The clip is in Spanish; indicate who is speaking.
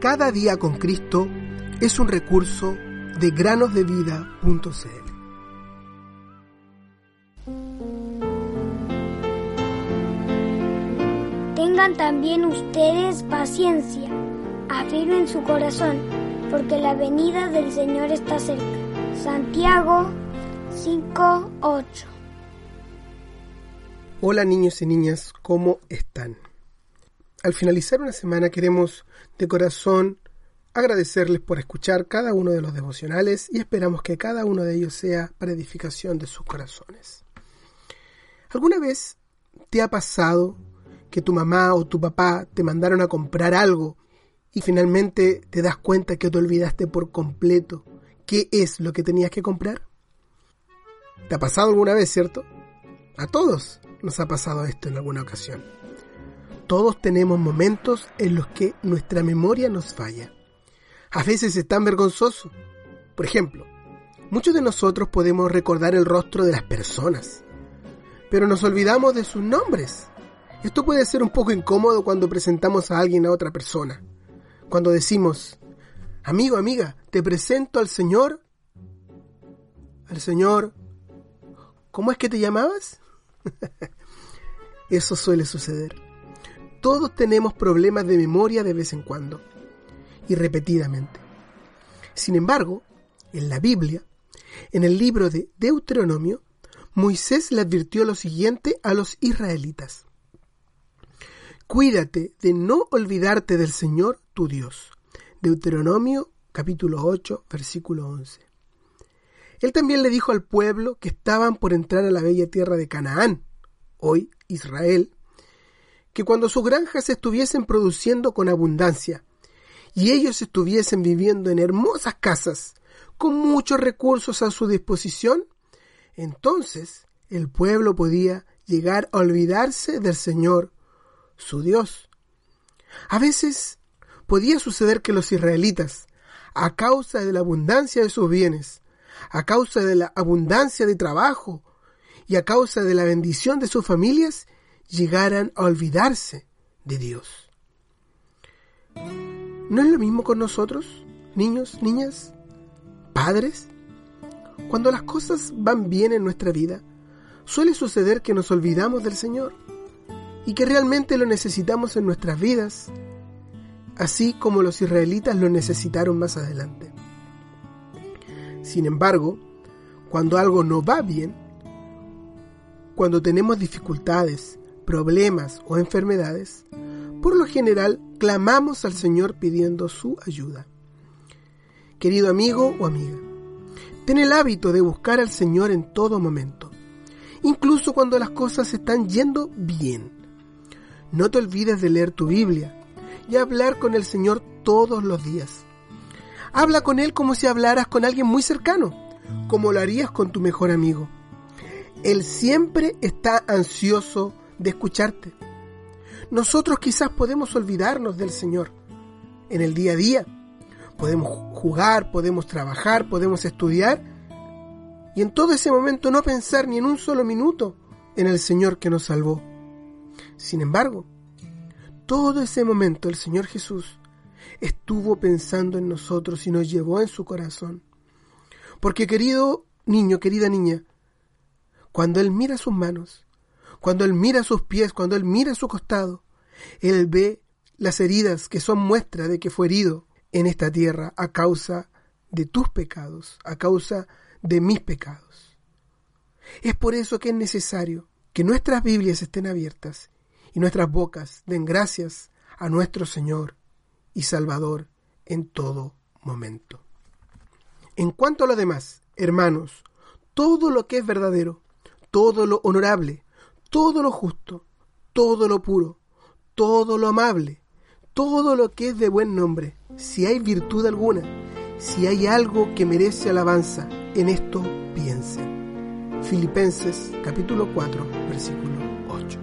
Speaker 1: Cada día con Cristo es un recurso de granosdevida.cl.
Speaker 2: Tengan también ustedes paciencia, afirmen su corazón, porque la venida del Señor está cerca. Santiago 5:8
Speaker 1: Hola niños y niñas, ¿cómo están? Al finalizar una semana queremos de corazón agradecerles por escuchar cada uno de los devocionales y esperamos que cada uno de ellos sea para edificación de sus corazones. ¿Alguna vez te ha pasado que tu mamá o tu papá te mandaron a comprar algo y finalmente te das cuenta que te olvidaste por completo qué es lo que tenías que comprar? ¿Te ha pasado alguna vez, cierto? A todos nos ha pasado esto en alguna ocasión. Todos tenemos momentos en los que nuestra memoria nos falla. A veces es tan vergonzoso. Por ejemplo, muchos de nosotros podemos recordar el rostro de las personas, pero nos olvidamos de sus nombres. Esto puede ser un poco incómodo cuando presentamos a alguien a otra persona. Cuando decimos, amigo, amiga, te presento al Señor. Al Señor. ¿Cómo es que te llamabas? Eso suele suceder. Todos tenemos problemas de memoria de vez en cuando y repetidamente. Sin embargo, en la Biblia, en el libro de Deuteronomio, Moisés le advirtió lo siguiente a los israelitas. Cuídate de no olvidarte del Señor tu Dios. Deuteronomio capítulo 8, versículo 11. Él también le dijo al pueblo que estaban por entrar a la bella tierra de Canaán, hoy Israel, que cuando sus granjas estuviesen produciendo con abundancia y ellos estuviesen viviendo en hermosas casas con muchos recursos a su disposición, entonces el pueblo podía llegar a olvidarse del Señor, su Dios. A veces podía suceder que los israelitas, a causa de la abundancia de sus bienes, a causa de la abundancia de trabajo y a causa de la bendición de sus familias, llegaran a olvidarse de Dios. ¿No es lo mismo con nosotros, niños, niñas, padres? Cuando las cosas van bien en nuestra vida, suele suceder que nos olvidamos del Señor y que realmente lo necesitamos en nuestras vidas, así como los israelitas lo necesitaron más adelante. Sin embargo, cuando algo no va bien, cuando tenemos dificultades, problemas o enfermedades, por lo general clamamos al Señor pidiendo su ayuda. Querido amigo o amiga, ten el hábito de buscar al Señor en todo momento, incluso cuando las cosas están yendo bien. No te olvides de leer tu Biblia y hablar con el Señor todos los días. Habla con Él como si hablaras con alguien muy cercano, como lo harías con tu mejor amigo. Él siempre está ansioso de escucharte. Nosotros quizás podemos olvidarnos del Señor en el día a día. Podemos jugar, podemos trabajar, podemos estudiar y en todo ese momento no pensar ni en un solo minuto en el Señor que nos salvó. Sin embargo, todo ese momento el Señor Jesús estuvo pensando en nosotros y nos llevó en su corazón. Porque querido niño, querida niña, cuando Él mira sus manos, cuando Él mira sus pies, cuando Él mira su costado, Él ve las heridas que son muestra de que fue herido en esta tierra a causa de tus pecados, a causa de mis pecados. Es por eso que es necesario que nuestras Biblias estén abiertas y nuestras bocas den gracias a nuestro Señor y Salvador en todo momento. En cuanto a lo demás, hermanos, todo lo que es verdadero, todo lo honorable, todo lo justo, todo lo puro, todo lo amable, todo lo que es de buen nombre, si hay virtud alguna, si hay algo que merece alabanza, en esto piense. Filipenses capítulo 4, versículo 8.